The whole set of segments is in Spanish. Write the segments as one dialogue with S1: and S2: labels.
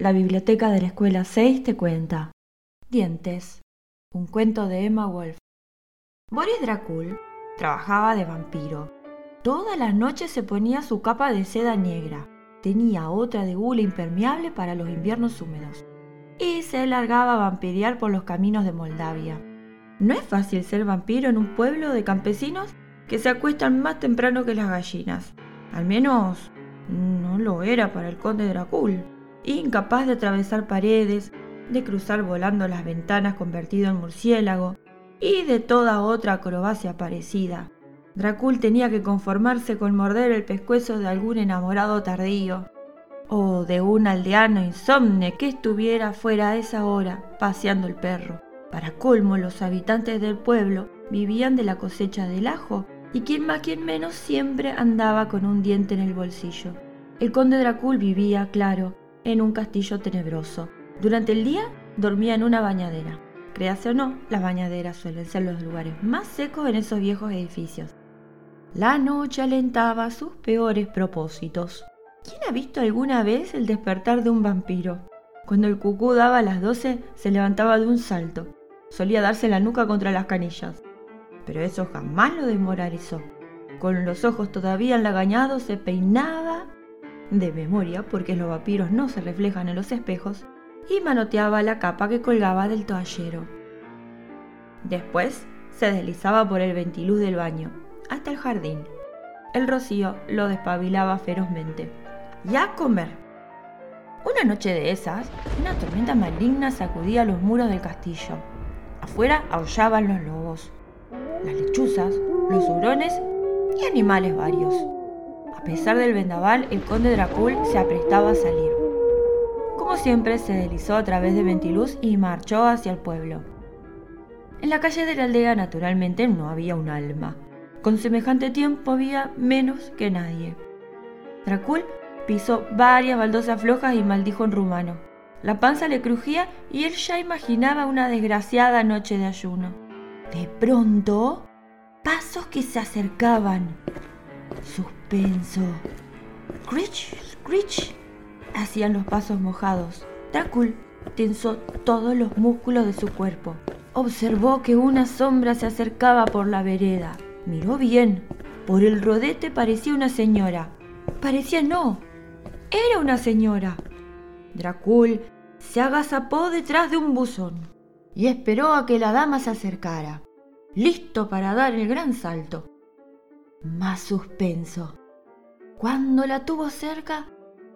S1: La biblioteca de la escuela 6 te cuenta. Dientes. Un cuento de Emma Wolf. Boris Dracul trabajaba de vampiro. Todas las noches se ponía su capa de seda negra. Tenía otra de hule impermeable para los inviernos húmedos. Y se largaba a vampirear por los caminos de Moldavia. No es fácil ser vampiro en un pueblo de campesinos que se acuestan más temprano que las gallinas. Al menos no lo era para el conde Dracul, incapaz de atravesar paredes, de cruzar volando las ventanas convertido en murciélago y de toda otra acrobacia parecida. Dracul tenía que conformarse con morder el pescuezo de algún enamorado tardío o de un aldeano insomne que estuviera fuera a esa hora paseando el perro. Para colmo, los habitantes del pueblo vivían de la cosecha del ajo y quien más quien menos siempre andaba con un diente en el bolsillo. El conde Dracul vivía, claro, en un castillo tenebroso. Durante el día dormía en una bañadera. Créase o no, las bañaderas suelen ser los lugares más secos en esos viejos edificios. La noche alentaba sus peores propósitos. ¿Quién ha visto alguna vez el despertar de un vampiro? Cuando el cucú daba las doce, se levantaba de un salto. Solía darse la nuca contra las canillas pero eso jamás lo desmoralizó. Con los ojos todavía enlagañados se peinaba de memoria, porque los vampiros no se reflejan en los espejos, y manoteaba la capa que colgaba del toallero. Después se deslizaba por el ventiluz del baño, hasta el jardín. El rocío lo despabilaba ferozmente. ¡Y a comer! Una noche de esas, una tormenta maligna sacudía los muros del castillo. Afuera aullaban los lobos las lechuzas, los hurones y animales varios. A pesar del vendaval, el conde Dracul se aprestaba a salir. Como siempre, se deslizó a través de Ventiluz y marchó hacia el pueblo. En la calle de la aldea, naturalmente, no había un alma. Con semejante tiempo había menos que nadie. Dracul pisó varias baldosas flojas y maldijo en rumano. La panza le crujía y él ya imaginaba una desgraciada noche de ayuno. De pronto, pasos que se acercaban. Suspenso. Screech, screech. Hacían los pasos mojados. Drácula tensó todos los músculos de su cuerpo. Observó que una sombra se acercaba por la vereda. Miró bien. Por el rodete parecía una señora. Parecía no. Era una señora. Dracul se agazapó detrás de un buzón y esperó a que la dama se acercara, listo para dar el gran salto. Más suspenso. Cuando la tuvo cerca,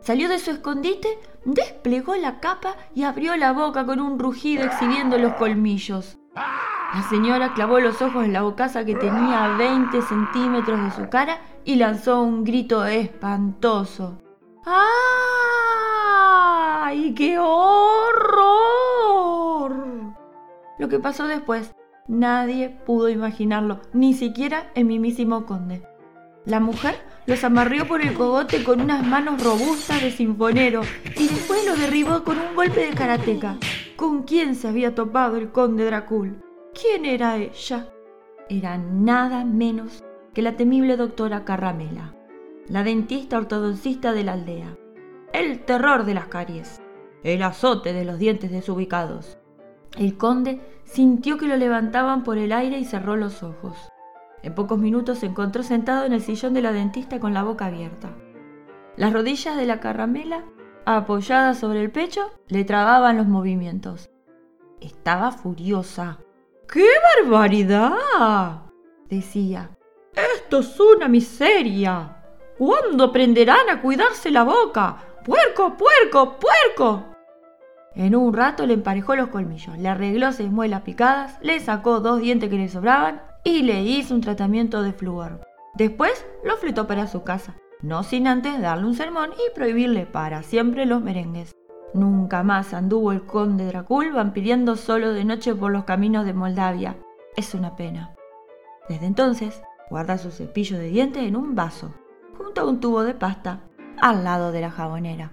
S1: salió de su escondite, desplegó la capa y abrió la boca con un rugido exhibiendo los colmillos. La señora clavó los ojos en la bocaza que tenía a 20 centímetros de su cara y lanzó un grito espantoso. ¡Ay, qué horror! Lo que pasó después, nadie pudo imaginarlo, ni siquiera el mimísimo conde. La mujer los amarrió por el cogote con unas manos robustas de sinfonero y después lo derribó con un golpe de karateca. ¿Con quién se había topado el conde Dracul? ¿Quién era ella? Era nada menos que la temible doctora Carramela, la dentista ortodoncista de la aldea, el terror de las caries, el azote de los dientes desubicados, el conde sintió que lo levantaban por el aire y cerró los ojos. En pocos minutos se encontró sentado en el sillón de la dentista con la boca abierta. Las rodillas de la caramela, apoyadas sobre el pecho, le trababan los movimientos. Estaba furiosa. ¡Qué barbaridad! decía. Esto es una miseria. ¿Cuándo aprenderán a cuidarse la boca? ¡Puerco, puerco, puerco! En un rato le emparejó los colmillos, le arregló seis muelas picadas, le sacó dos dientes que le sobraban y le hizo un tratamiento de flúor. Después lo fletó para su casa, no sin antes darle un sermón y prohibirle para siempre los merengues. Nunca más anduvo el conde Dracul vampiriendo solo de noche por los caminos de Moldavia. Es una pena. Desde entonces, guarda su cepillo de dientes en un vaso, junto a un tubo de pasta, al lado de la jabonera.